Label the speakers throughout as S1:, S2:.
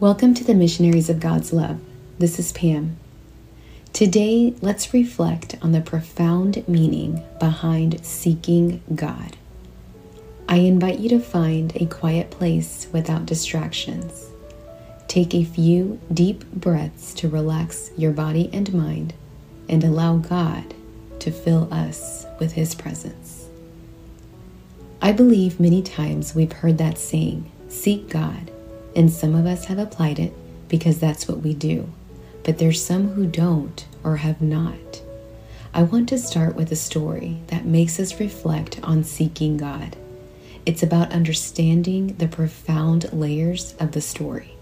S1: Welcome to the Missionaries of God's Love. This is Pam. Today, let's reflect on the profound meaning behind seeking God. I invite you to find a quiet place without distractions. Take a few deep breaths to relax your body and mind and allow God to fill us with His presence. I believe many times we've heard that saying, seek God and some of us have applied it because that's what we do. But there's some who don't or have not. I want to start with a story that makes us reflect on seeking God. It's about understanding the profound layers of the story,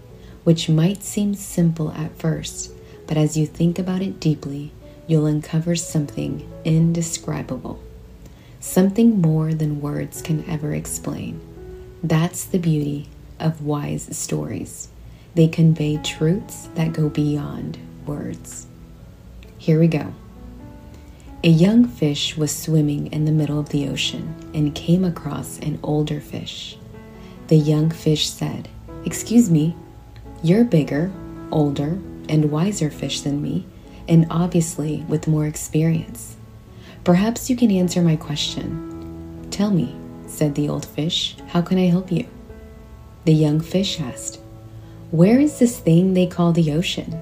S1: which might seem simple at first, but as you think about it deeply, you'll uncover something indescribable, something more than words can ever explain. That's the beauty of wise stories. They convey truths that go beyond words. Here we go. A young fish was swimming in the middle of the ocean and came across an older fish. The young fish said, Excuse me, you're bigger, older, and wiser fish than me, and obviously with more experience. Perhaps you can answer my question. Tell me, said the old fish, how can I help you? The young fish asked, Where is this thing they call the ocean?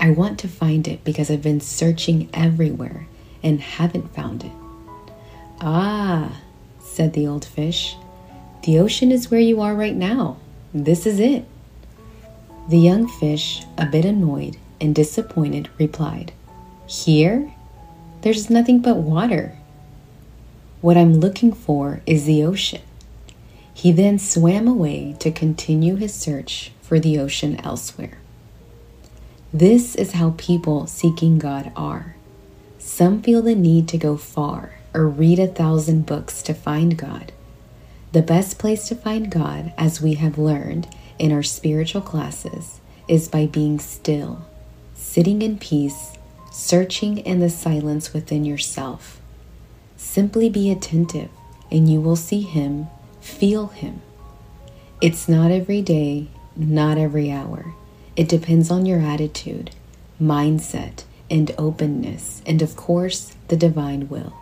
S1: I want to find it because I've been searching everywhere and haven't found it. Ah, said the old fish, the ocean is where you are right now. This is it. The young fish, a bit annoyed and disappointed, replied, Here? There's nothing but water. What I'm looking for is the ocean. He then swam away to continue his search for the ocean elsewhere. This is how people seeking God are. Some feel the need to go far or read a thousand books to find God. The best place to find God, as we have learned in our spiritual classes, is by being still, sitting in peace, searching in the silence within yourself. Simply be attentive, and you will see Him Feel Him. It's not every day, not every hour. It depends on your attitude, mindset, and openness, and of course, the divine will.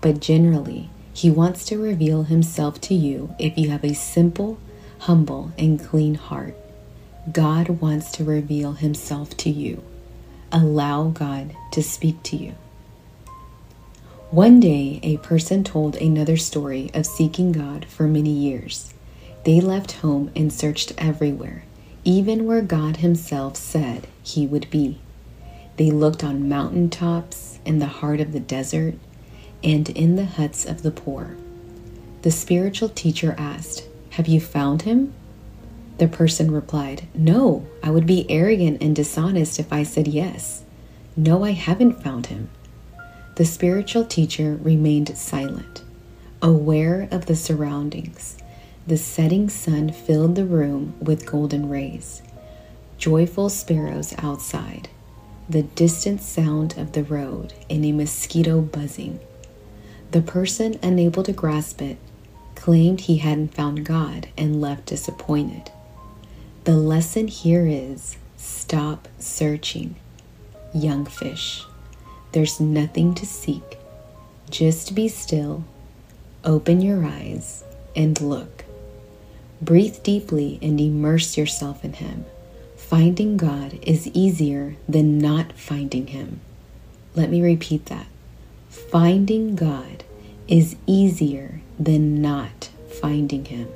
S1: But generally, He wants to reveal Himself to you if you have a simple, humble, and clean heart. God wants to reveal Himself to you. Allow God to speak to you. One day, a person told another story of seeking God for many years. They left home and searched everywhere, even where God Himself said He would be. They looked on mountain tops, in the heart of the desert, and in the huts of the poor. The spiritual teacher asked, Have you found Him? The person replied, No, I would be arrogant and dishonest if I said yes. No, I haven't found Him. The spiritual teacher remained silent, aware of the surroundings. The setting sun filled the room with golden rays. Joyful sparrows outside, the distant sound of the road, and a mosquito buzzing. The person, unable to grasp it, claimed he hadn't found God and left disappointed. The lesson here is stop searching, young fish. There's nothing to seek. Just be still, open your eyes, and look. Breathe deeply and immerse yourself in Him. Finding God is easier than not finding Him. Let me repeat that. Finding God is easier than not finding Him.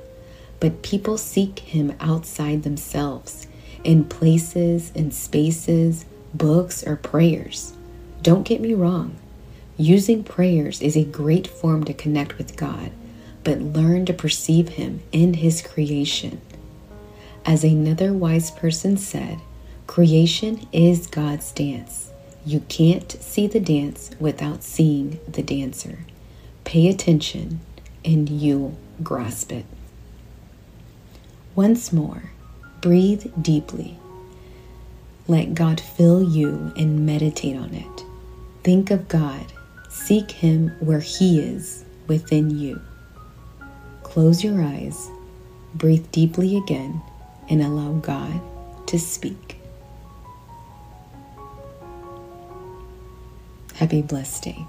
S1: But people seek Him outside themselves, in places and spaces, books, or prayers. Don't get me wrong. Using prayers is a great form to connect with God, but learn to perceive Him in His creation. As another wise person said, creation is God's dance. You can't see the dance without seeing the dancer. Pay attention and you'll grasp it. Once more, breathe deeply. Let God fill you and meditate on it. Think of God. Seek Him where He is within you. Close your eyes, breathe deeply again, and allow God to speak. Happy blessed day.